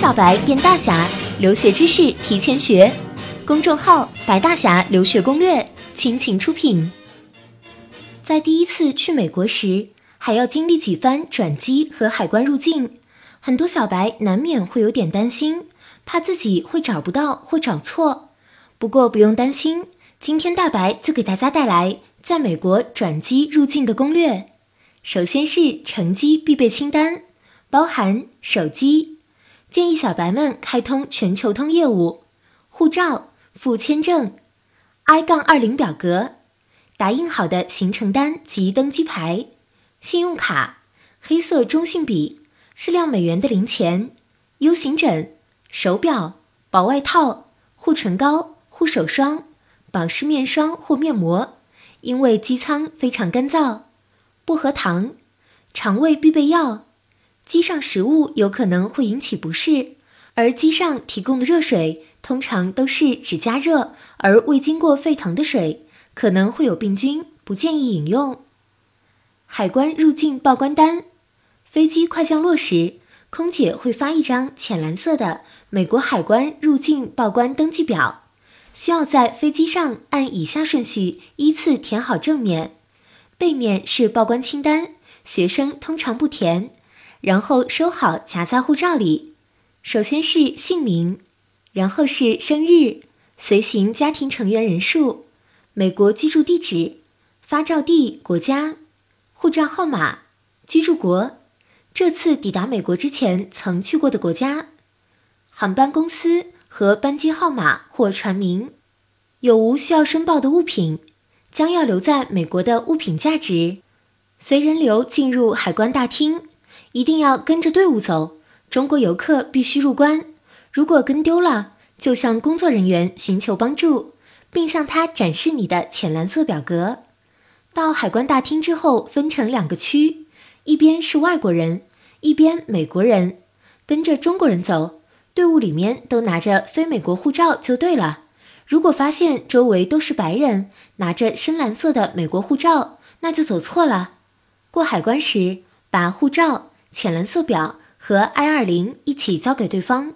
小白变大侠，留学知识提前学。公众号“白大侠留学攻略”倾情出品。在第一次去美国时，还要经历几番转机和海关入境，很多小白难免会有点担心，怕自己会找不到或找错。不过不用担心，今天大白就给大家带来在美国转机入境的攻略。首先是乘机必备清单，包含手机。建议小白们开通全球通业务，护照、赴签证、I- 杠二零表格、打印好的行程单及登机牌、信用卡、黑色中性笔、适量美元的零钱、U 型枕、手表、薄外套、护唇膏、护手霜、保湿面霜或面膜，因为机舱非常干燥，薄荷糖、肠胃必备药。机上食物有可能会引起不适，而机上提供的热水通常都是只加热而未经过沸腾的水，可能会有病菌，不建议饮用。海关入境报关单，飞机快降落时，空姐会发一张浅蓝色的美国海关入境报关登记表，需要在飞机上按以下顺序依次填好正面，背面是报关清单，学生通常不填。然后收好，夹在护照里。首先是姓名，然后是生日、随行家庭成员人数、美国居住地址、发照地国家、护照号码、居住国、这次抵达美国之前曾去过的国家、航班公司和班机号码或船名、有无需要申报的物品、将要留在美国的物品价值、随人流进入海关大厅。一定要跟着队伍走。中国游客必须入关，如果跟丢了，就向工作人员寻求帮助，并向他展示你的浅蓝色表格。到海关大厅之后，分成两个区，一边是外国人，一边美国人。跟着中国人走，队伍里面都拿着非美国护照就对了。如果发现周围都是白人，拿着深蓝色的美国护照，那就走错了。过海关时，把护照。浅蓝色表和 I 二零一起交给对方。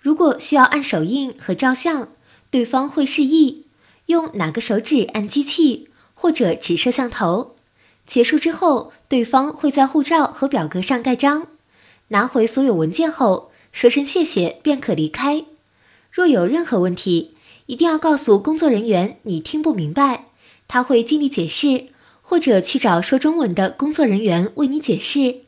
如果需要按手印和照相，对方会示意用哪个手指按机器或者指摄像头。结束之后，对方会在护照和表格上盖章。拿回所有文件后，说声谢谢便可离开。若有任何问题，一定要告诉工作人员你听不明白，他会尽力解释，或者去找说中文的工作人员为你解释。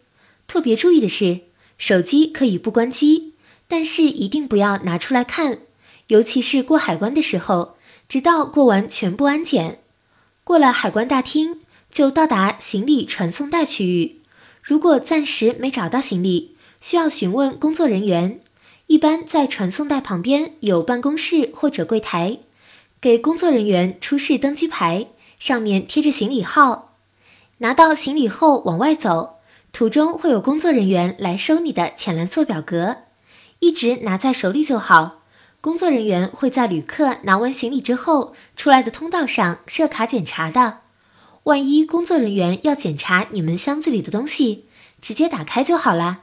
特别注意的是，手机可以不关机，但是一定不要拿出来看，尤其是过海关的时候，直到过完全部安检。过了海关大厅，就到达行李传送带区域。如果暂时没找到行李，需要询问工作人员，一般在传送带旁边有办公室或者柜台，给工作人员出示登机牌，上面贴着行李号。拿到行李后往外走。途中会有工作人员来收你的浅蓝色表格，一直拿在手里就好。工作人员会在旅客拿完行李之后出来的通道上设卡检查的。万一工作人员要检查你们箱子里的东西，直接打开就好了。